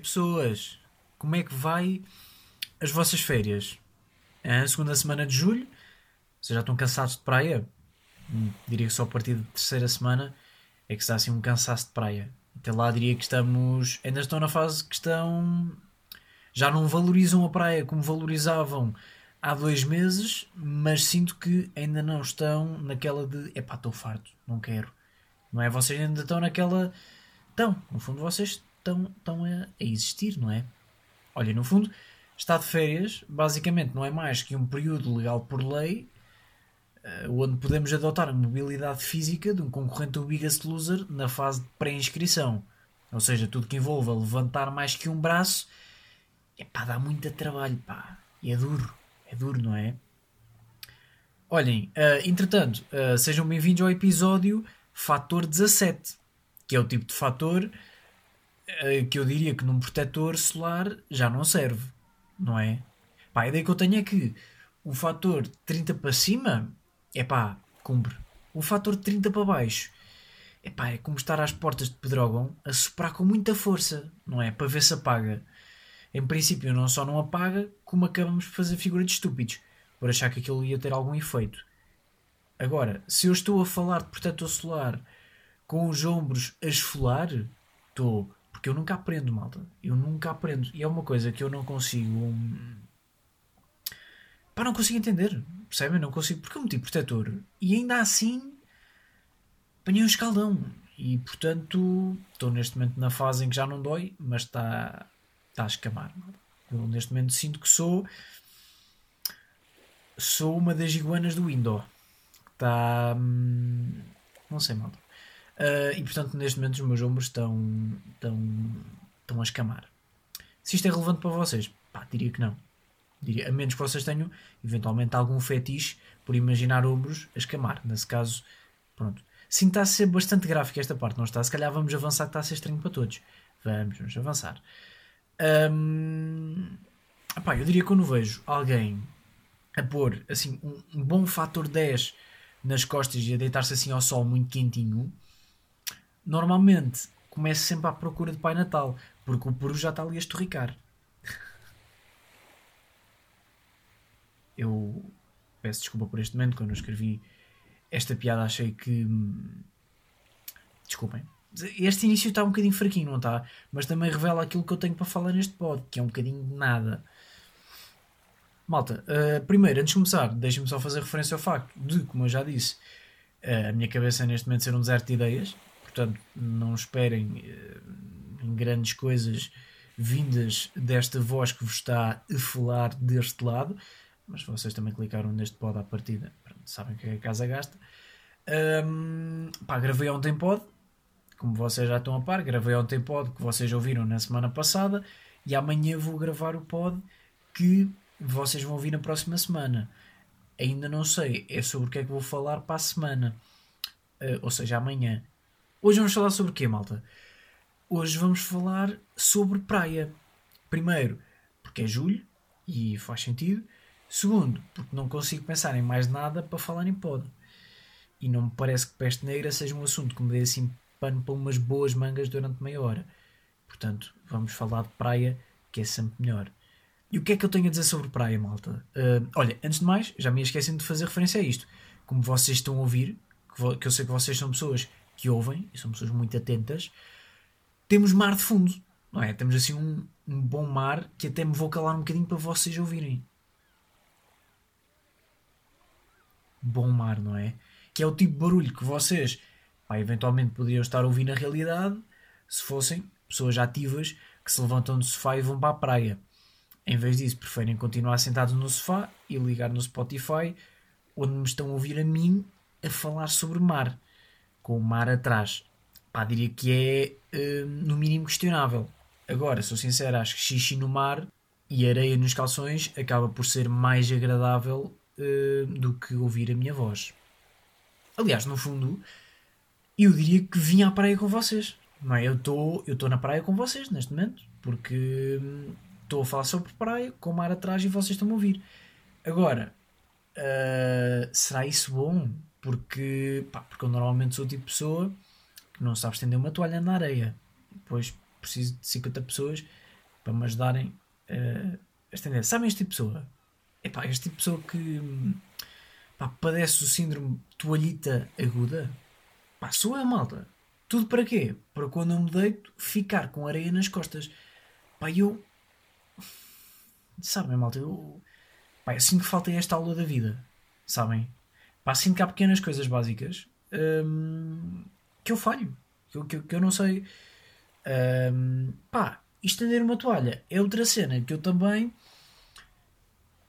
pessoas? Como é que vai as vossas férias? É a segunda semana de julho? Vocês já estão cansados de praia? Hum, diria que só a partir da terceira semana é que está assim um cansaço de praia. Até lá diria que estamos. Ainda estão na fase que estão. Já não valorizam a praia como valorizavam há dois meses, mas sinto que ainda não estão naquela de epá, estou farto, não quero. Não é? Vocês ainda estão naquela. Estão, no fundo, vocês estão, estão a, a existir, não é? Olha, no fundo, está de férias, basicamente, não é mais que um período legal por lei uh, onde podemos adotar a mobilidade física de um concorrente do Biggest Loser na fase de pré-inscrição. Ou seja, tudo que envolva levantar mais que um braço, é pá, dá muito trabalho, pá. E é duro, é duro, não é? Olhem, uh, entretanto, uh, sejam bem-vindos ao episódio Fator 17, que é o tipo de fator que eu diria que num protetor solar já não serve, não é? Pá, a ideia que eu tenho é que o fator 30 para cima é pá, cumpre. O fator de 30 para baixo é pá, é como estar às portas de Pedrógão a soprar com muita força, não é? Para ver se apaga. Em princípio, não só não apaga, como acabamos por fazer figura de estúpidos por achar que aquilo ia ter algum efeito. Agora, se eu estou a falar de protetor solar com os ombros a esfolar, estou. Porque eu nunca aprendo, malta. Eu nunca aprendo. E é uma coisa que eu não consigo. Hum, pá, não consigo entender. Percebem? Não consigo. Porque eu meti protetor e ainda assim apanhei um escaldão. E portanto estou neste momento na fase em que já não dói, mas está, está a escamar. Eu neste momento sinto que sou. Sou uma das iguanas do Indo. Está. Hum, não sei, malta. Uh, e portanto neste momento os meus ombros estão, estão, estão a escamar. Se isto é relevante para vocês, pá, diria que não. Diria, a menos que vocês tenham eventualmente algum fetiche por imaginar ombros a escamar. Nesse caso, pronto. Está a ser bastante gráfico esta parte, não está? Se calhar vamos avançar, que está a ser estranho para todos. Vamos, vamos avançar. Hum, epá, eu diria que quando vejo alguém a pôr assim, um, um bom fator 10 nas costas e a deitar-se assim ao sol muito quentinho, normalmente começo sempre à procura de Pai Natal, porque o peru já está ali a estorricar. eu peço desculpa por este momento, quando eu escrevi esta piada achei que. Desculpem. Este início está um bocadinho fraquinho, não está? Mas também revela aquilo que eu tenho para falar neste pod, que é um bocadinho de nada. Malta, uh, primeiro, antes de começar, deixem-me só fazer referência ao facto de, como eu já disse, uh, a minha cabeça neste momento ser um deserto de ideias, portanto, não esperem em grandes coisas vindas desta voz que vos está a falar deste lado mas vocês também clicaram neste pod à partida, sabem que é a casa gasta. Um, pá, gravei ontem pod, como vocês já estão a par, gravei ontem pod que vocês ouviram na semana passada e amanhã vou gravar o pod que vocês vão ouvir na próxima semana. Ainda não sei, é sobre o que é que vou falar para a semana, uh, ou seja, amanhã. Hoje vamos falar sobre o quê, malta? Hoje vamos falar sobre praia. Primeiro, porque é julho e faz sentido. Segundo, porque não consigo pensar em mais nada para falar em pod. E não me parece que peste negra seja um assunto que me dê assim pano para umas boas mangas durante meia hora. Portanto, vamos falar de praia, que é sempre melhor. E o que é que eu tenho a dizer sobre praia, malta? Uh, olha, antes de mais, já me esqueci de fazer referência a isto. Como vocês estão a ouvir, que eu sei que vocês são pessoas que ouvem e são pessoas muito atentas, temos mar de fundo, não é? Temos assim um, um bom mar que até me vou calar um bocadinho para vocês ouvirem. bom mar, não é? Que é o tipo de barulho que vocês pá, eventualmente poderiam estar a ouvir na realidade se fossem pessoas ativas que se levantam do sofá e vão para a praia. Em vez disso, preferem continuar sentados no sofá e ligar no Spotify, onde me estão a ouvir a mim a falar sobre mar, com o mar atrás. Pá, diria que é uh, no mínimo questionável. Agora, sou sincero, acho que xixi no mar e areia nos calções acaba por ser mais agradável uh, do que ouvir a minha voz. Aliás, no fundo, eu diria que vim à praia com vocês. Não é? Eu estou eu na praia com vocês neste momento, porque hum, estou a falar sobre praia, com o mar atrás e vocês estão a ouvir. Agora, uh, será isso bom? Porque, pá, porque eu normalmente sou o tipo de pessoa que não sabe estender uma toalha na areia. Depois preciso de 50 pessoas para me ajudarem uh, a estender. Sabem este tipo de pessoa? Epá, este tipo de pessoa que pá, padece o síndrome toalhita aguda. Pá, sou eu, malta. Tudo para quê? Para quando eu me deito ficar com areia nas costas. Pá, eu. Sabem, malta? Eu. Pá, assim que falta esta aula da vida. Sabem? Pá, assim que há pequenas coisas básicas hum, que eu falho. Que eu, que, que eu não sei. Hum, pá, estender uma toalha é outra cena que eu também.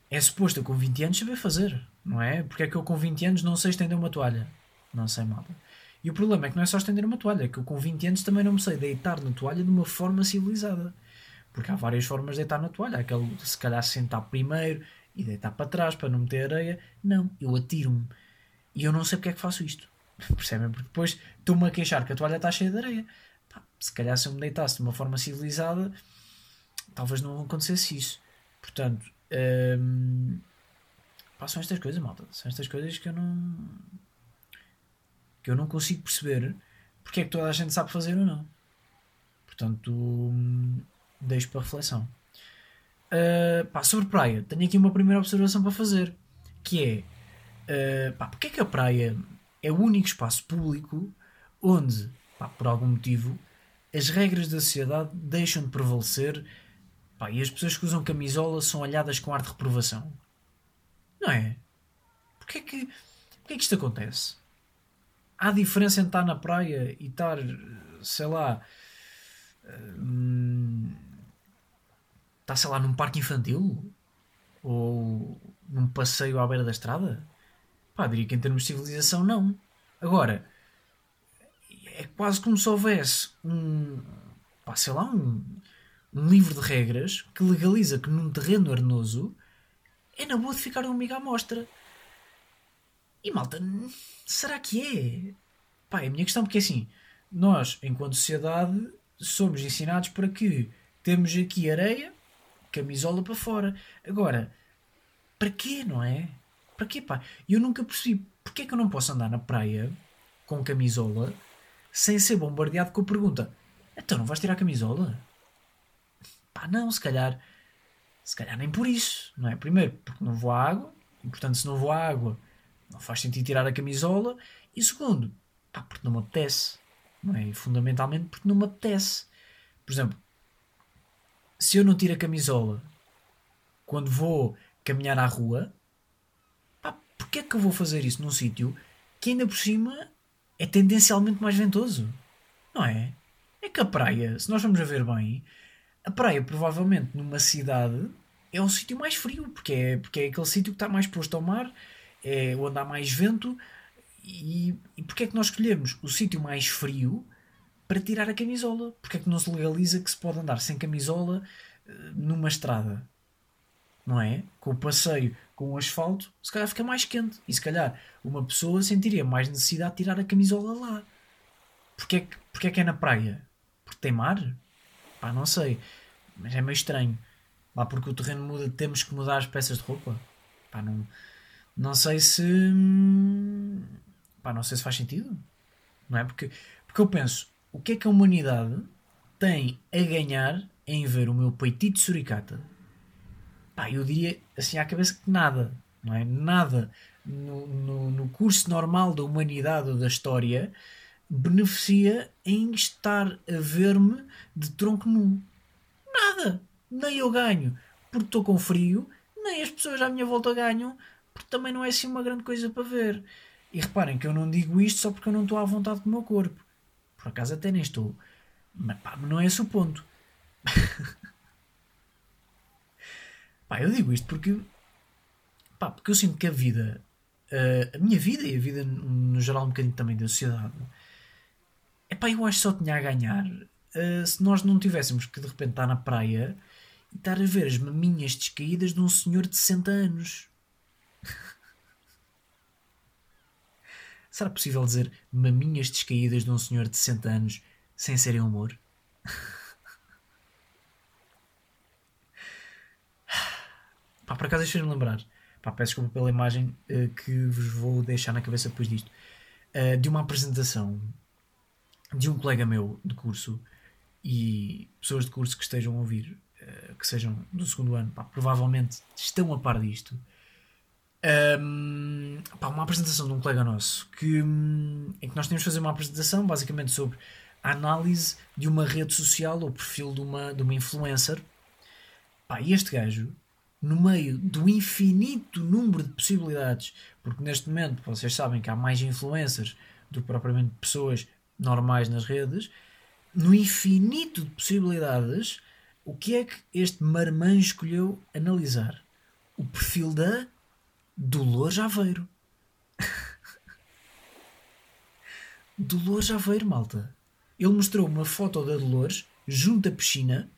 É suposto eu com 20 anos saber fazer, não é? Porque é que eu com 20 anos não sei estender uma toalha? Não sei, malta. E o problema é que não é só estender uma toalha, é que eu com 20 anos também não me sei deitar na toalha de uma forma civilizada. Porque há várias formas de deitar na toalha. Aquele, se calhar, sentar primeiro e deitar para trás para não meter areia. Não, eu atiro-me. E eu não sei porque é que faço isto. Percebem? Porque depois estou-me a queixar que a toalha está cheia de areia. Pá, se calhar se eu me deitasse de uma forma civilizada, talvez não acontecesse isso. Portanto, hum, pá, são estas coisas, malta. São estas coisas que eu não. que eu não consigo perceber porque é que toda a gente sabe fazer ou não. Portanto, hum, deixo para reflexão. Uh, pá, sobre praia, tenho aqui uma primeira observação para fazer, que é uh, pá, porque é que a praia é o único espaço público onde, pá, por algum motivo, as regras da sociedade deixam de prevalecer pá, e as pessoas que usam camisola são olhadas com ar de reprovação. Não é? Porquê é que, porquê é que isto acontece? Há diferença entre estar na praia e estar, sei lá, hum, está, sei lá, num parque infantil? Ou num passeio à beira da estrada? Pá, diria que em termos de civilização, não. Agora, é quase como se houvesse um, pá, sei lá, um, um livro de regras que legaliza que num terreno arenoso é na boa de ficar um amigo à mostra. E malta, será que é? Pá, é a minha questão, porque assim, nós, enquanto sociedade, somos ensinados para que temos aqui areia, camisola para fora. Agora, para quê, não é? Para quê, pá? Eu nunca percebi porque é que eu não posso andar na praia com camisola sem ser bombardeado com a pergunta: então não vais tirar a camisola? Pá, não, se calhar, se calhar nem por isso, não é? Primeiro, porque não vou à água, e portanto, se não vou à água, não faz sentido tirar a camisola, e segundo, pá, porque não me apetece, não é? E fundamentalmente porque não me apetece. Por exemplo, se eu não tiro a camisola quando vou caminhar à rua, pá, porque é que eu vou fazer isso num sítio que ainda por cima é tendencialmente mais ventoso? Não é? É que a praia, se nós vamos a ver bem, a praia provavelmente numa cidade é um sítio mais frio, porque é, porque é aquele sítio que está mais posto ao mar, é onde há mais vento. E, e porque é que nós escolhemos o sítio mais frio para tirar a camisola. Porque é que não se legaliza que se pode andar sem camisola uh, numa estrada? Não é? Com o passeio, com o asfalto, se calhar fica mais quente. E se calhar uma pessoa sentiria mais necessidade de tirar a camisola lá. Porque é que, porque é, que é na praia? Porque tem mar? Pá, não sei. Mas é meio estranho. Lá porque o terreno muda, temos que mudar as peças de roupa. Pá, não, não sei se. Hum, pá, não sei se faz sentido. Não é? Porque, porque eu penso, o que é que a humanidade tem a ganhar em ver o meu peitito suricata? Pá, eu diria assim à cabeça que nada, não é? Nada no, no, no curso normal da humanidade ou da história beneficia em estar a ver-me de tronco nu. Nada! Nem eu ganho porque estou com frio, nem as pessoas à minha volta ganham porque também não é assim uma grande coisa para ver. E reparem que eu não digo isto só porque eu não estou à vontade com o meu corpo. Por acaso até nem estou. Mas pá, não é esse o ponto. pá, eu digo isto porque. Pá, porque eu sinto que a vida. Uh, a minha vida e a vida no geral um bocadinho também da sociedade. É pá, eu acho que só tinha a ganhar uh, se nós não tivéssemos que de repente estar na praia e estar a ver as maminhas descaídas de um senhor de 60 anos. Será possível dizer maminhas descaídas de um senhor de 60 anos sem serem humor? Pá, por acaso deixa-me lembrar. Pá, peço desculpa pela imagem uh, que vos vou deixar na cabeça depois disto. Uh, de uma apresentação de um colega meu de curso e pessoas de curso que estejam a ouvir, uh, que sejam do segundo ano, pá, provavelmente estão a par disto. Um, pá, uma apresentação de um colega nosso que, um, em que nós temos de fazer uma apresentação basicamente sobre a análise de uma rede social ou perfil de uma, de uma influencer. Pá, e este gajo, no meio do infinito número de possibilidades, porque neste momento vocês sabem que há mais influencers do que propriamente pessoas normais nas redes, no infinito de possibilidades, o que é que este marmã escolheu analisar? O perfil da Dolores Aveiro. Dolores Aveiro, malta. Ele mostrou uma foto da Dolores junto à piscina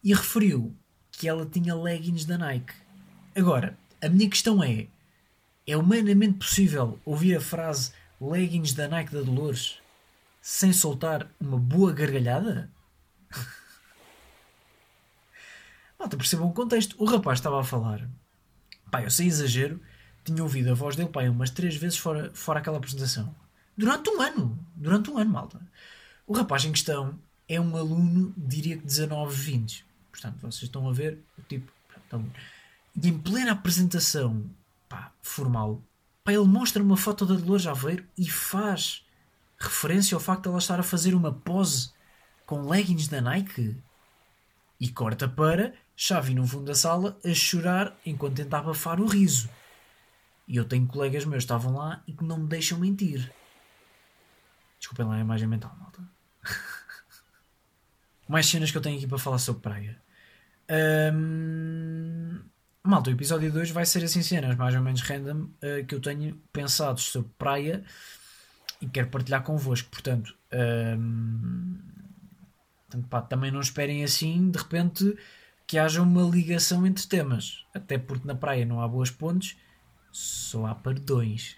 e referiu que ela tinha leggings da Nike. Agora, a minha questão é: é humanamente possível ouvir a frase leggings da Nike da Dolores sem soltar uma boa gargalhada? Malta, percebam o contexto. O rapaz estava a falar Pá, eu sem exagero, tinha ouvido a voz dele, pá, umas três vezes fora, fora aquela apresentação. Durante um ano. Durante um ano, malta. O rapaz em questão é um aluno, diria que 19, 20. Portanto, vocês estão a ver o tipo. Então, e em plena apresentação pá, formal, pá, ele mostra uma foto da Dolores Aveiro e faz referência ao facto de ela estar a fazer uma pose com leggings da Nike. E corta para Xavi no fundo da sala a chorar enquanto tenta abafar o riso. E eu tenho colegas meus que estavam lá e que não me deixam mentir. Desculpem lá a imagem mental, malta. Mais cenas que eu tenho aqui para falar sobre praia. Um... Malta, o episódio 2 vai ser assim cenas mais ou menos random uh, que eu tenho pensado sobre praia e quero partilhar convosco. Portanto, um... Portanto pá, também não esperem assim de repente que haja uma ligação entre temas. Até porque na praia não há boas pontes, só há perdões.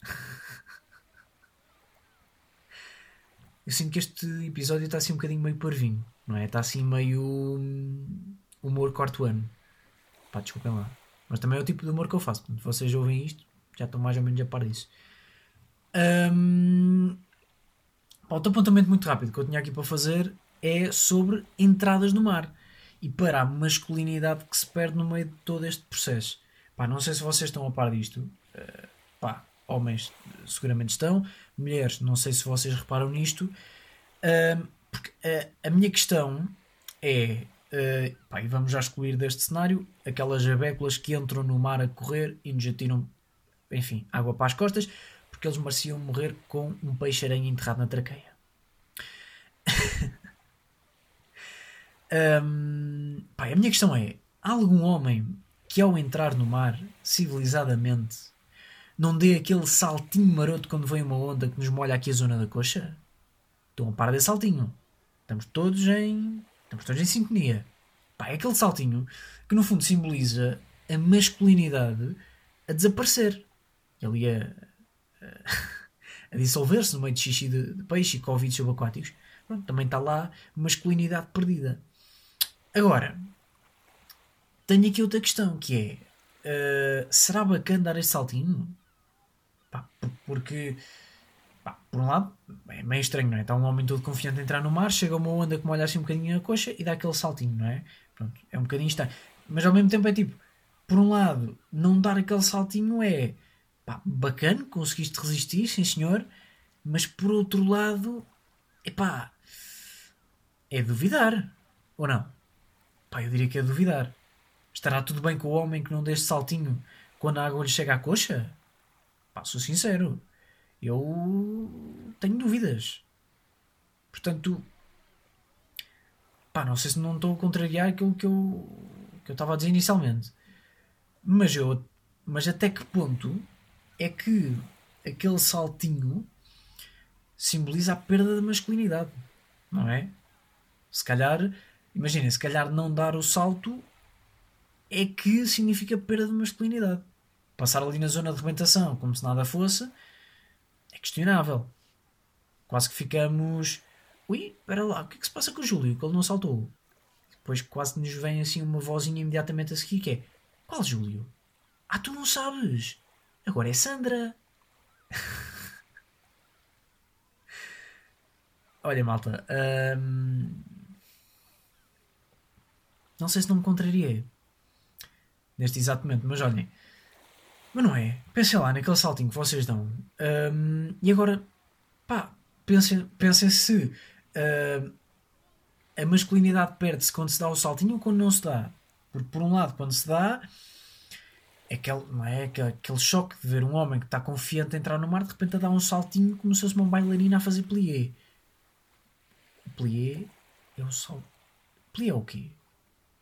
Eu sinto que este episódio está assim um bocadinho meio parvinho, não é? Está assim meio hum, humor quarto ano. Pá, desculpem lá. Mas também é o tipo de humor que eu faço. Quando vocês ouvem isto, já estão mais ou menos a par disso. Um, outro apontamento muito rápido que eu tinha aqui para fazer é sobre entradas no mar e para a masculinidade que se perde no meio de todo este processo. Pá, não sei se vocês estão a par disto. Uh, pá, homens seguramente estão, mulheres, não sei se vocês reparam nisto. Uh, porque uh, a minha questão é. Uh, pá, e vamos já excluir deste cenário aquelas abéculas que entram no mar a correr e nos atiram, enfim, água para as costas, porque eles mereciam morrer com um peixe-aranha enterrado na traqueia. Um, a minha questão é: há algum homem que ao entrar no mar, civilizadamente, não dê aquele saltinho maroto quando vem uma onda que nos molha aqui a zona da coxa? Estão a par desse saltinho. Estamos todos em. Estamos todos em sintonia. Pá, é aquele saltinho que no fundo simboliza a masculinidade a desaparecer. Ele ia a, dissolver-se no meio de xixi de, peixe e covid subaquáticos. Também está lá masculinidade perdida. Agora, tenho aqui outra questão que é: uh, será bacana dar este saltinho? Pá, porque, pá, por um lado, é meio estranho, não é? Está um homem todo confiante a entrar no mar, chega uma onda que molha assim um bocadinho a coxa e dá aquele saltinho, não é? Pronto, é um bocadinho estranho. Mas ao mesmo tempo é tipo, por um lado, não dar aquele saltinho é pá, bacana, conseguiste resistir, sim senhor, mas por outro lado, epá, é duvidar, ou não? Pá, eu diria que é duvidar. Estará tudo bem com o homem que não deixe saltinho quando a água lhe chega à coxa? Pá, sou sincero. Eu tenho dúvidas. Portanto, pá, não sei se não estou a contrariar aquilo que eu que eu estava a dizer inicialmente. Mas eu mas até que ponto é que aquele saltinho simboliza a perda da masculinidade, não é? Se calhar Imaginem, se calhar não dar o salto é que significa perda de masculinidade. Passar ali na zona de rebentação como se nada fosse é questionável. Quase que ficamos. Ui, espera lá, o que é que se passa com o Júlio? Que ele não saltou. Depois quase nos vem assim uma vozinha imediatamente a seguir que é Qual Júlio? Ah, tu não sabes! Agora é Sandra! olha, malta. hum, não sei se não me contrariei neste exato momento, mas olhem. Mas não é? Pensem lá naquele saltinho que vocês dão. hum, e agora, pá, pensem, pensem se hum, a masculinidade perde-se quando se dá o saltinho ou quando não se dá. Porque, por um lado, quando se dá, é aquele, não é? aquele, aquele choque de ver um homem que está confiante a entrar no mar de repente a dar um saltinho como se fosse uma bailarina a fazer plié. Plié é o sal. Plié é o quê?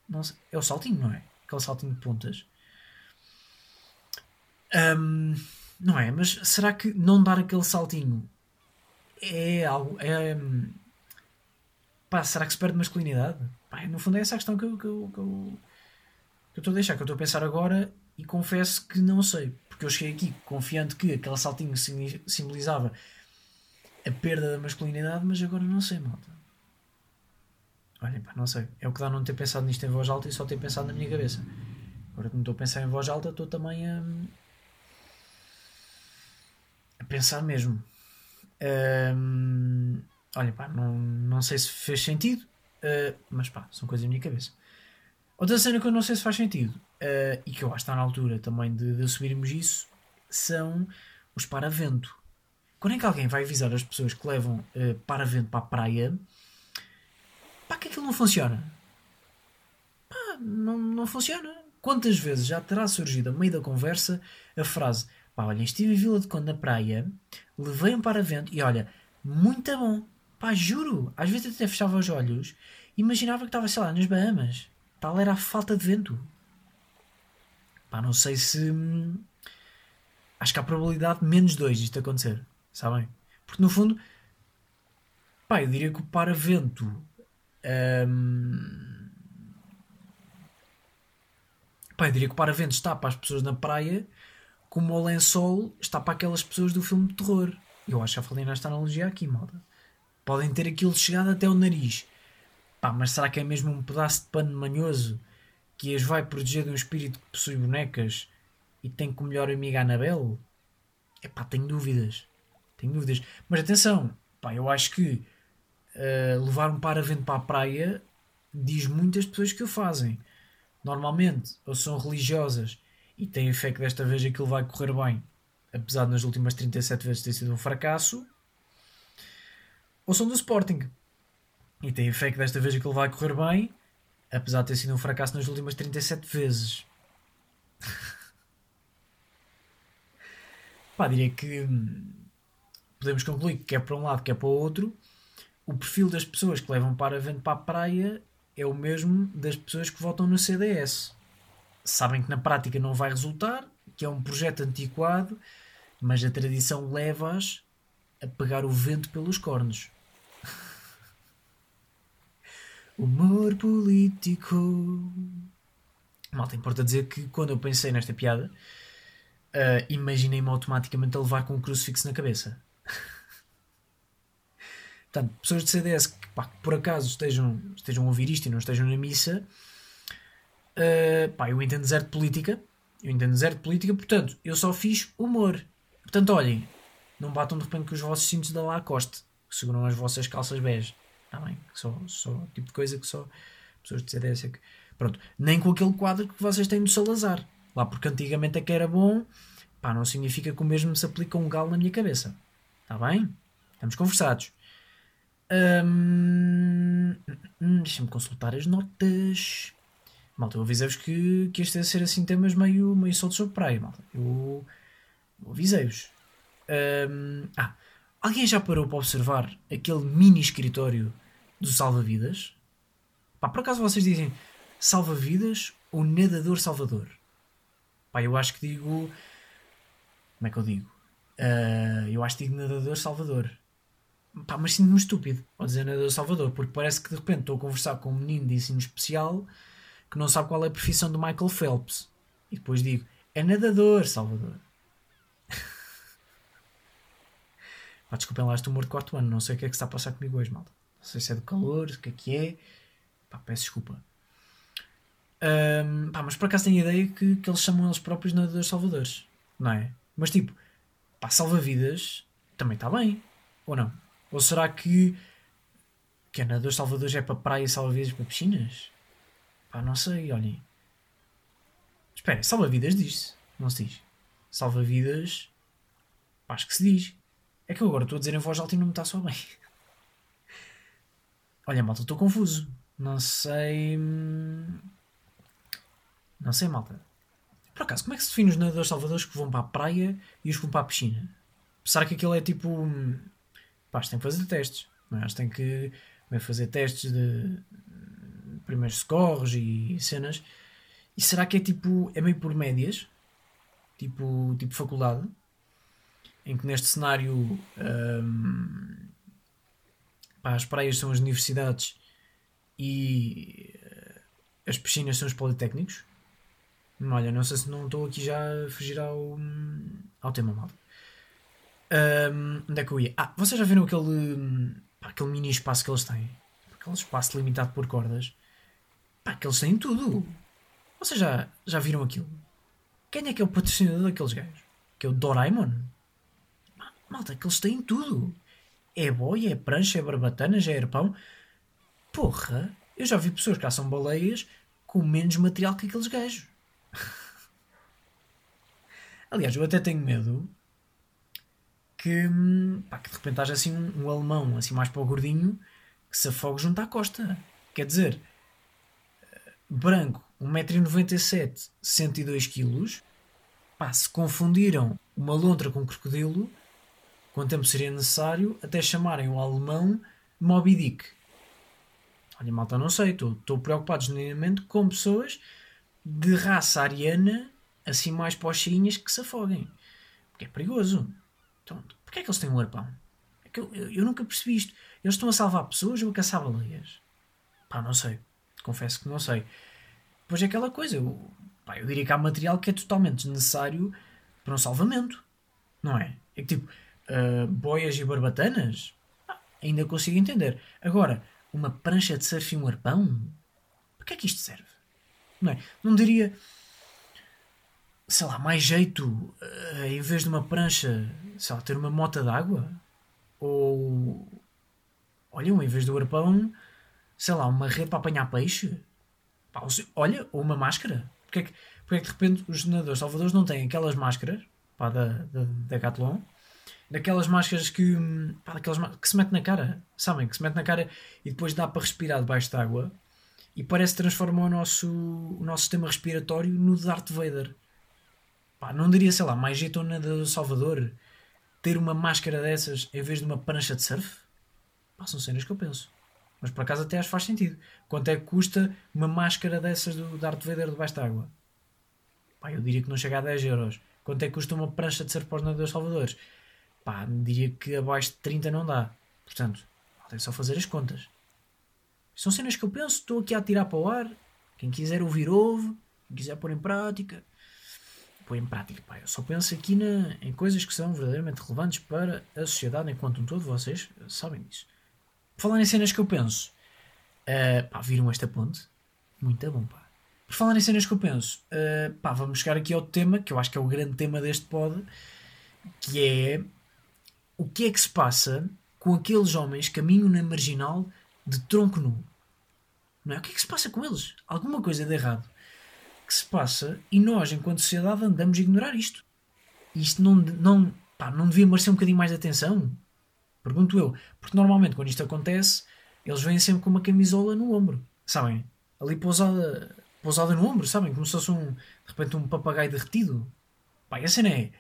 Não sei. É o saltinho, não é? Aquele saltinho de pontas. Hum, não é? Mas será que não dar aquele saltinho é algo. É, pá, será que se perde masculinidade? Pá, no fundo é essa a questão que eu, que eu, que eu, que eu estou a deixar, que eu estou a pensar agora e confesso que não sei. Porque eu cheguei aqui confiante que aquele saltinho simbolizava a perda da masculinidade, mas agora não sei, malta. Olhem, pá, não sei. É o que dá não ter pensado nisto em voz alta e só ter pensado na minha cabeça. Agora que não estou a pensar em voz alta, estou também a. a pensar mesmo. Hum, olha, pá, não, não sei se fez sentido, uh, mas pá, são coisas da minha cabeça. Outra cena que eu não sei se faz sentido uh, e que eu acho que está na altura também de, de assumirmos isso são os paravento. Quando é que alguém vai avisar as pessoas que levam uh, paravento para a praia, pá, que aquilo não funciona? Pá, não, não funciona. Quantas vezes já terá surgido a meio da conversa a frase pá, olha, estive em Vila de Conde na praia, levei um paravento e olha, muito bom. Pá, juro, às vezes até fechava os olhos e imaginava que estava, sei lá, nas Bahamas. Tal era a falta de vento. Pá, não sei se. hum, Acho que há probabilidade de menos 2 isto acontecer. Sabem? Porque no fundo. Pá, eu diria que o paravento. Hum, Pá, eu diria que o paravento está para as pessoas na praia como o lençol está para aquelas pessoas do filme de terror. Eu acho que já falei nesta analogia aqui, malta. Podem ter aquilo chegado até o nariz. Pá, mas será que é mesmo um pedaço de pano manhoso que as vai proteger de um espírito que possui bonecas e tem como melhor amiga a Anabel? É pá, tenho dúvidas. Tenho dúvidas. Mas atenção, pá, eu acho que uh, levar um paravento para a praia diz muitas pessoas que o fazem. Normalmente, ou são religiosas. E têm fé que desta vez aquilo vai correr bem, apesar de nas últimas 37 vezes ter sido um fracasso, ou são do Sporting. E têm fé que desta vez aquilo vai correr bem, apesar de ter sido um fracasso nas últimas 37 vezes. Pá, diria que hum, podemos concluir que quer para um lado, quer para o outro, o perfil das pessoas que levam para vento para a praia é o mesmo das pessoas que votam no CDS. Sabem que na prática não vai resultar, que é um projeto antiquado, mas a tradição leva-as a pegar o vento pelos cornos. Humor político. Malta, importa dizer que quando eu pensei nesta piada, ah, imaginei-me automaticamente a levar com um crucifixo na cabeça. Portanto, pessoas de CDS que, pá, que por acaso estejam, estejam a ouvir isto e não estejam na missa, ah, pá, eu entendo zero de política. Eu entendo zero de política, portanto, eu só fiz humor. Portanto, olhem, não batam de repente com os vossos cintos da Lacoste, que seguram as vossas calças bege. Está bem? Só, só tipo de coisa que só pessoas de CDS é que. Pronto. Nem com aquele quadro que vocês têm do Salazar. Lá porque antigamente é que era bom, pá, não significa que o mesmo se aplica um galo na minha cabeça. Está bem? Estamos conversados. Hum, Deixa-me consultar as notas. Malta, eu avisei-vos que, que este ia ser assim temas meio, meio soltos sobre praia, malta. Eu, eu avisei-vos. Hum, ah, alguém já parou para observar aquele mini escritório do salva-vidas? Pá, por acaso vocês dizem salva-vidas ou nadador salvador? Pá, eu acho que digo. Como é que eu digo? Ah, eu acho que digo nadador salvador. Pá, mas sinto-me estúpido ao dizer nadador salvador, porque parece que de repente estou a conversar com um menino de ensino especial que não sabe qual é a profissão do Michael Phelps. E depois digo, é nadador salvador. Pá, desculpem lá este humor de quarto ano, não sei o que é que está a passar comigo hoje, malta. Não sei se é do calor, o que é que é. Pá, peço desculpa. Ahm, pá, mas por acaso tenho ideia que, que eles chamam eles próprios nadadores salvadores, não é? Mas tipo, pá, salva-vidas também está bem, ou não? Ou será que Que é nadadores salvadores é para praia salva-vidas para piscinas? Pá, não sei, olhem. Espera, salva-vidas diz-se, não se diz. Salva-vidas, acho que se diz. É que eu agora estou a dizer em voz alta e não me está só bem. Olha, malta, estou confuso. Não sei. hum, Não sei, malta. Por acaso, como é que se define os nadadores salvadores que vão para a praia e os que vão para a piscina? Será que aquilo é tipo. Pá, eles têm que fazer testes. Não é? Eles têm que fazer testes de primeiros socorros e cenas. E será que é tipo. É meio por médias? Tipo, tipo faculdade? Em que neste cenário. hum, pá, as praias são as universidades e eh, as piscinas são os politécnicos. Olha, não sei se não estou aqui já a fugir ao, ao tema mal. Onde é que eu ia? Ah, vocês já viram aquele, pá, aquele mini espaço que eles têm? Aquele espaço limitado por cordas. Pá, que eles têm tudo. Vocês já, já viram aquilo? Quem é que é o patrocinador daqueles gajos? Que é o Doraemon? Ma- Malta, que eles têm tudo. É boia, é prancha, é barbatanas, é arpão. Porra, eu já vi pessoas que caçam baleias com menos material que aqueles gajos. Aliás, eu até tenho medo que, pá, que de repente haja assim um, um alemão, assim mais para o gordinho, que se afogue junto à costa. Quer dizer, eh, branco, 1,97m, 102kg, pá, se confundiram uma lontra com um crocodilo, quanto tempo seria necessário até chamarem o alemão Moby Dick? Olha, malta, não sei, estou preocupado genuinamente com pessoas de raça ariana, assim mais poxinhas, que se afoguem. Porque é perigoso. Então, porquê é que eles têm um arpão? É que eu, eu, eu nunca percebi isto. Eles estão a salvar pessoas ou a caçar baleias? Pá, não sei. Confesso que não sei. Pois é aquela coisa. Eu, pá, eu diria que há material que é totalmente desnecessário para um salvamento. Não é? É que tipo, ah, boias e barbatanas? Ah, ainda consigo entender. Agora, uma prancha de surf e um arpão? Para que é que isto serve? Não é? Não diria, sei lá, mais jeito eh, em vez de uma prancha, sei lá, ter uma mota d'água? Ou, olha, em vez do arpão, sei lá, uma rede para apanhar peixe? Pá, olha, ou uma máscara. Porque é que, porque é que de repente os nadadores salvadores não têm aquelas máscaras pá, da, da Decathlon? Daquelas máscaras que, hum, pá, daquelas que se mete na cara, sabem? Que se mete na cara e depois dá para respirar debaixo de água e parece que transforma o nosso, o nosso sistema respiratório no Darth Vader. Pá, não diria, sei lá, mais jeito na do Salvador ter uma máscara dessas em vez de uma prancha de surf? Pá, são cenas que eu penso. Mas por acaso até acho faz sentido. Quanto é que custa uma máscara dessas do Darth Vader debaixo de água? Pá, eu diria que não chega a 10 euros. Quanto é que custa uma prancha de surf para os nadadores salvadores? Pá, diria que abaixo de 30 não dá. Portanto, é só fazer as contas. São cenas que eu penso, estou aqui a tirar para o ar. Quem quiser ouvir, ouve. Quem quiser pôr em prática, põe em prática. Pá, eu só penso aqui na, em coisas que são verdadeiramente relevantes para a sociedade enquanto um todo. Vocês sabem disso. Por falar em cenas que eu penso, eh, pá, viram esta ponte? Muito bom, pá. Por falar em cenas que eu penso, eh, pá, vamos chegar aqui ao tema, que eu acho que é o grande tema deste pod, que é o que é que se passa com aqueles homens que caminham na marginal de tronco nu? Não é? O que é que se passa com eles? Alguma coisa de errado que se passa e nós, enquanto sociedade, andamos a ignorar isto. Isto não, não, pá, não devia merecer um bocadinho mais de atenção? Pergunto eu. Porque normalmente, quando isto acontece, eles vêm sempre com uma camisola no ombro. Sabem? Ali pousada, pousada no ombro, sabem? Como se fosse um, de repente um papagaio derretido. Pá, e a cena é.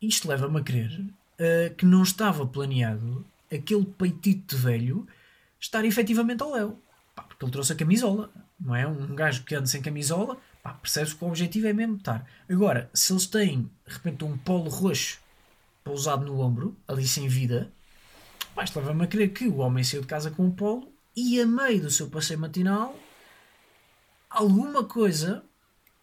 Isto leva-me a crer uh, que não estava planeado aquele peitito de velho estar efetivamente ao léu. Pá, porque ele trouxe a camisola. Não é? Um gajo que anda sem camisola, pá, percebe-se que o objetivo é mesmo estar. Agora, se eles têm, de repente, um polo roxo pousado no ombro, ali sem vida, isto leva-me a crer que o homem saiu de casa com um polo e, a meio do seu passeio matinal, alguma coisa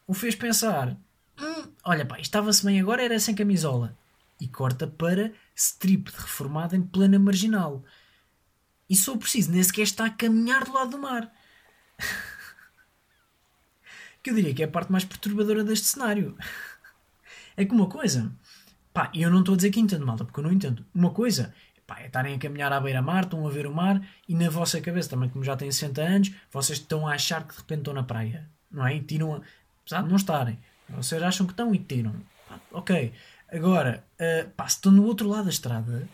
o fez pensar: hum, olha, pá, estava-se bem agora, era sem camisola. E corta para strip de reformado em plena marginal. E só preciso, nem sequer está a caminhar do lado do mar. Que eu diria que é a parte mais perturbadora deste cenário. É que uma coisa, pá, e eu não estou a dizer que entendo, malta, porque eu não entendo. Uma coisa pá, é estarem a caminhar à beira-mar, estão a ver o mar e na vossa cabeça, também como já têm 60 anos, vocês estão a achar que de repente estão na praia, não é? E tiram, a, apesar de não estarem, vocês acham que estão e tiram. Pá, ok, agora, uh, pá, se estão no outro lado da estrada,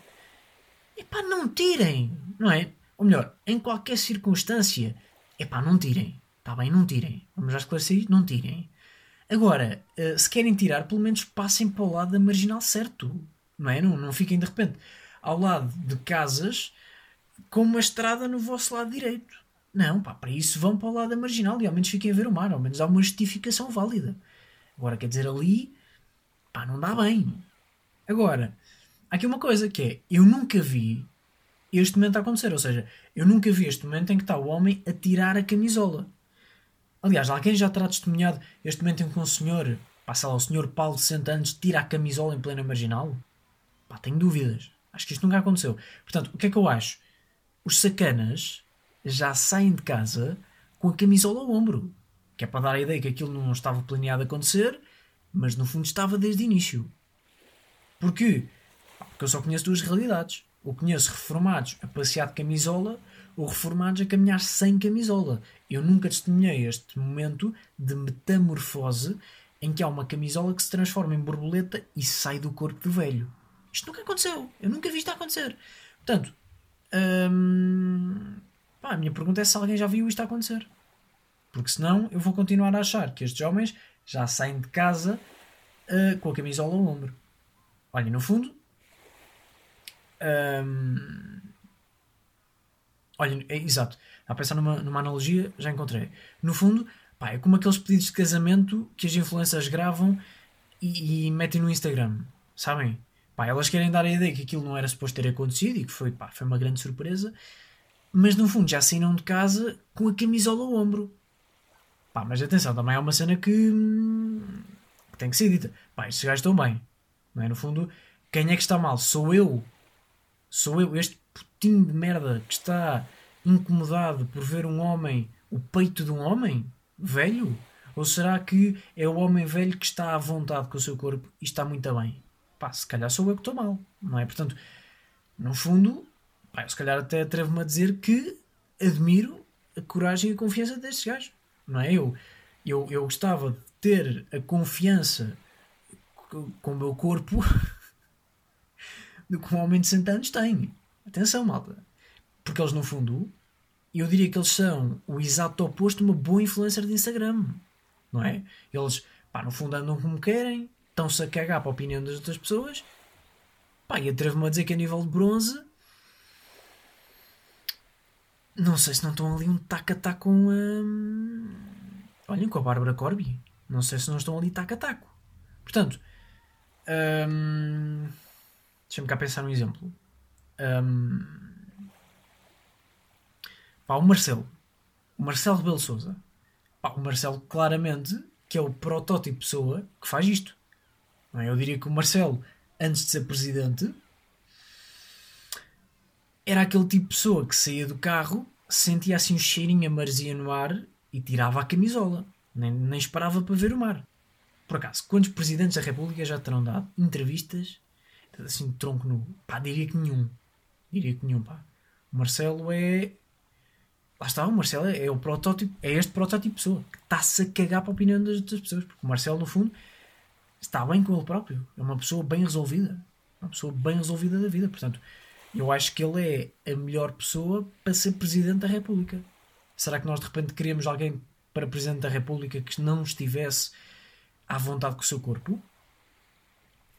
é pá, não tirem, não é? Ou melhor, em qualquer circunstância, é pá, não tirem, está bem, não tirem. Vamos já esclarecer isto, não tirem. Agora, uh, se querem tirar, pelo menos passem para o lado da marginal certo, não é? Não, não fiquem de repente ao lado de casas com uma estrada no vosso lado direito. Não, pá, para isso vão para o lado da marginal e ao menos fiquem a ver o mar, ao menos há uma justificação válida. Agora, quer dizer, ali, pá, não dá bem. Agora, há aqui uma coisa que é, eu nunca vi este momento a acontecer, ou seja, eu nunca vi este momento em que está o homem a tirar a camisola. Aliás, alguém já terá testemunhado este momento em que um senhor, passa lá, o senhor Paulo de 60 anos, tira a camisola em plena marginal? Pá, tenho dúvidas. Acho que isto nunca aconteceu. Portanto, o que é que eu acho? Os sacanas já saem de casa com a camisola ao ombro. Que é para dar a ideia que aquilo não estava planeado a acontecer, mas no fundo estava desde o início. Porquê? Porque eu só conheço duas realidades. Ou conheço reformados a passear de camisola ou reformados a caminhar sem camisola. Eu nunca testemunhei este momento de metamorfose em que há uma camisola que se transforma em borboleta e sai do corpo do velho. Isto nunca aconteceu. Eu nunca vi isto acontecer. Portanto, hum, pá, a minha pergunta é se alguém já viu isto acontecer. Porque senão eu vou continuar a achar que estes homens já saem de casa uh, com a camisola ao ombro. Olha, no fundo. Hum, olha, é, exato. A pensar numa, numa analogia, já encontrei. No fundo, pá, é como aqueles pedidos de casamento que as influências gravam e, e metem no Instagram. Sabem? Pá, elas querem dar a ideia que aquilo não era suposto ter acontecido e que foi, pá, foi uma grande surpresa, mas no fundo já saíram de casa com a camisola ao ombro. Pá, mas atenção, também há uma cena que, que tem que ser dita. Pá, estes gajos estão bem. Não é? No fundo, quem é que está mal? Sou eu? Sou eu, este putinho de merda que está incomodado por ver um homem, o peito de um homem velho? Ou será que é o homem velho que está à vontade com o seu corpo e está muito bem? pá, se calhar sou eu que estou mal, não é? Portanto, no fundo, pá, eu se calhar até atrevo-me a dizer que admiro a coragem e a confiança destes gajos, não é? Eu, eu, eu gostava de ter a confiança com o meu corpo do que um homem de 60 anos tem. Atenção, malta. Porque eles, no fundo, eu diria que eles são o exato oposto de uma boa influencer de Instagram. Não é? Eles, pá, no fundo andam como querem, estão-se a cagar para a opinião das outras pessoas. Pá, e atrevo-me a dizer que a nível de bronze. Não sei se não estão ali um tac-a-tac com a. Hum, olhem, com a Bárbara Corby. Não sei se não estão ali tac-a-taco. Portanto. Hum, Deixa-me cá pensar um exemplo. Hum, pá, o Marcelo. O Marcelo Rebelo Souza. O Marcelo, claramente, que é o protótipo pessoa que faz isto. É? Eu diria que o Marcelo, antes de ser presidente, era aquele tipo de pessoa que saía do carro, sentia assim um cheirinho a maresia no ar e tirava a camisola. Nem, nem esperava para ver o mar. Por acaso, quantos presidentes da República já terão dado entrevistas assim tronco nu? Pá, diria que nenhum. Diria que nenhum, pá. O Marcelo é. Lá está, o Marcelo é, é o protótipo, é este protótipo de pessoa que está-se a cagar para a opinião das pessoas. Porque o Marcelo, no fundo, está bem com ele próprio. É uma pessoa bem resolvida. Uma pessoa bem resolvida da vida. Portanto, eu acho que ele é a melhor pessoa para ser Presidente da República. Será que nós de repente queríamos alguém para Presidente da República que não estivesse à vontade com o seu corpo?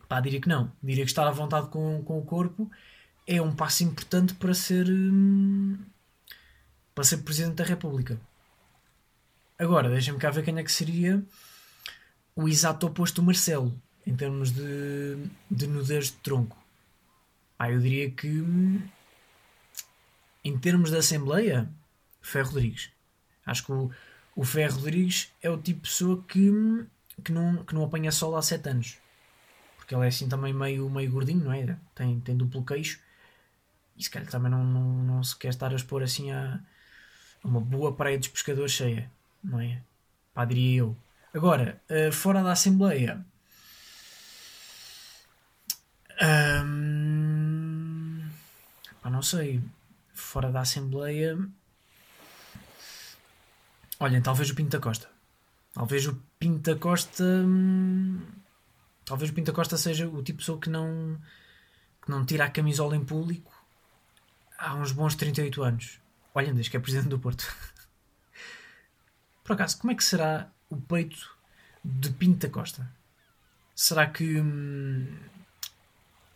Pá, diria que não. Diria que estar à vontade com, com o corpo é um passo importante para ser hum, para ser Presidente da República. Agora, deixem-me cá ver quem é que seria o exato oposto do Marcelo, em termos de, de nudez de tronco. Ah, eu diria que, em termos de Assembleia, Ferro Rodrigues. Acho que o, o Ferro Rodrigues é o tipo de pessoa que, que, não, que não apanha sol há 7 anos. Porque ele é assim também meio, meio gordinho, não é? Tem, tem duplo queixo. E se calhar também não, não, não se quer estar a expor assim a, a uma boa praia dos pescadores cheia, não é? Pá, diria eu. Agora, uh, fora da Assembleia. Um, pá, não sei, fora da Assembleia. Olhem, talvez o Pinto da Costa. Talvez o Pinto da Costa. hum, Talvez o Pinto da Costa seja o tipo de pessoa que não, que não tira a camisola em público há uns bons 38 anos. Olhem, desde que é presidente do Porto. Por acaso, como é que será o peito de Pinto da Costa? Será que. hum,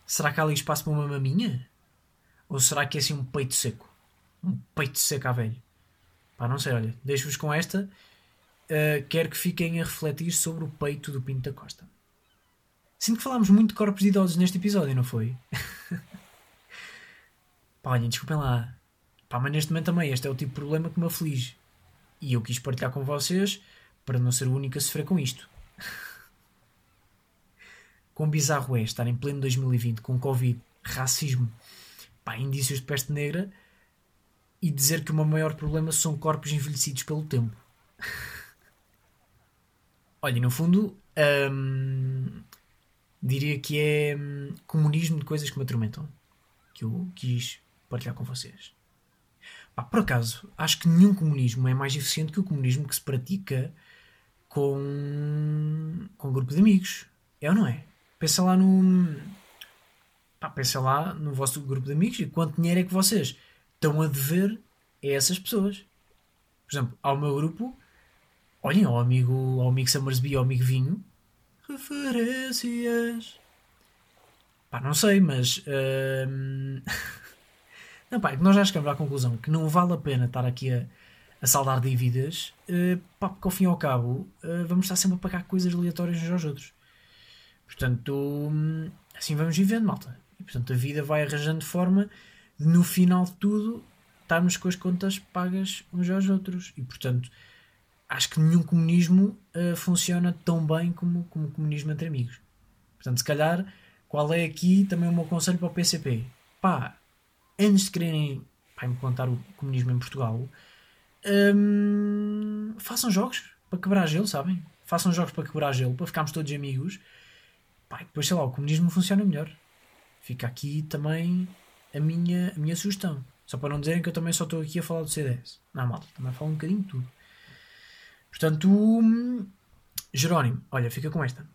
será que há ali espaço para uma maminha? Ou será que é assim um peito seco? Um peito seco à velho? Pá, não sei, olha. Deixo-vos com esta. Uh, quero que fiquem a refletir sobre o peito do Pinto da Costa. Sinto que falámos muito de corpos de idosos neste episódio, não foi? Pá, olhem, desculpem lá. Pá, mas neste momento também este é o tipo de problema que me aflige. E eu quis partilhar com vocês para não ser o único a sofrer com isto. Quão bizarro é estar em pleno 2020 com Covid, racismo, pá, indícios de peste negra e dizer que o meu maior problema são corpos envelhecidos pelo tempo. Olha, no fundo, hum, diria que é hum, comunismo de coisas que me atormentam. Que eu quis partilhar com vocês. Pá, por acaso, acho que nenhum comunismo é mais eficiente que o comunismo que se pratica com, com um grupo de amigos. É ou não é? Pensa lá no. Pá, pensa lá no vosso grupo de amigos e quanto dinheiro é que vocês estão a dever a essas pessoas. Por exemplo, ao meu grupo, olhem, ao amigo, ao amigo Summersby, ao amigo Vinho, referências. Pá, não sei, mas. hum, não, pá, é nós já chegamos à conclusão que não vale a pena estar aqui a, a saldar dívidas, eh, pá, porque ao fim e ao cabo eh, vamos estar sempre a pagar coisas aleatórias uns aos outros. Portanto, hum, assim vamos vivendo, malta. E portanto a vida vai arranjando forma no final de tudo estarmos com as contas pagas uns aos outros. E portanto, acho que nenhum comunismo eh, funciona tão bem como, como o comunismo entre amigos. Portanto, se calhar, qual é aqui também o meu conselho para o PCP? Pá, antes de quererem pá, implantar o comunismo em Portugal, hum, façam jogos para quebrar gelo, sabem? Façam jogos para quebrar gelo, para ficarmos todos amigos. Pá, depois, sei lá, o comunismo funciona melhor. Fica aqui também a minha, a minha sugestão. Só para não dizerem que eu também só estou aqui a falar do CDS. Não, malta, também falo um bocadinho de tudo. Portanto, hum, Jerónimo, olha, fica com esta.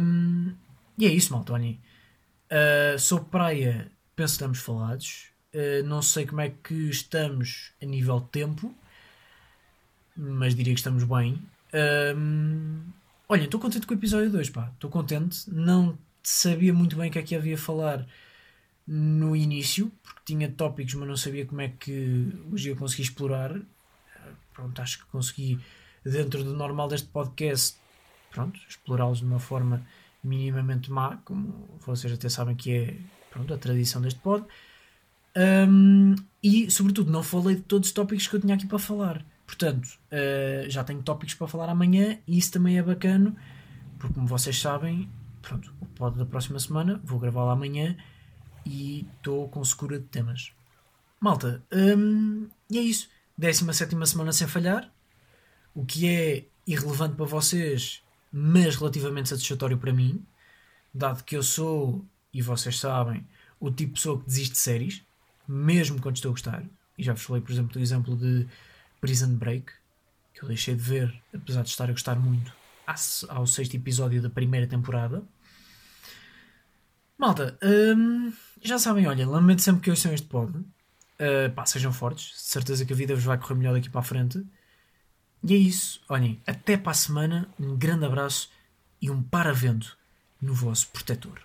Hum, e é isso, malta, olhem. Uh, sobre praia, penso que estamos falados. Uh, não sei como é que estamos a nível de tempo, mas diria que estamos bem. Olha, estou contente com o episódio 2, pá. Estou contente. Não sabia muito bem o que é que havia a falar no início, porque tinha tópicos, mas não sabia como é que os ia conseguir explorar. Pronto, acho que consegui, dentro do normal deste podcast, pronto, explorá-los de uma forma minimamente má, como vocês até sabem que é pronto, a tradição deste pod. Um, e, sobretudo, não falei de todos os tópicos que eu tinha aqui para falar. Portanto, uh, já tenho tópicos para falar amanhã e isso também é bacana, porque, como vocês sabem, pronto, o pod da próxima semana vou gravá-lo amanhã e estou com segura de temas. Malta, hum, e é isso. 17 semana sem falhar, o que é irrelevante para vocês, mas relativamente satisfatório para mim, dado que eu sou, e vocês sabem, o tipo de pessoa que desiste de séries, mesmo quando estou a gostar. E já vos falei, por exemplo, do exemplo de Prison Break, que eu deixei de ver, apesar de estar a gostar muito, ao sexto episódio da primeira temporada. Malta, hum, já sabem, olha, lamento sempre que ouçam este pod. Uh, pá, sejam fortes, certeza que a vida vos vai correr melhor daqui para a frente. E é isso, olhem, até para a semana, um grande abraço e um paravento no vosso protetor.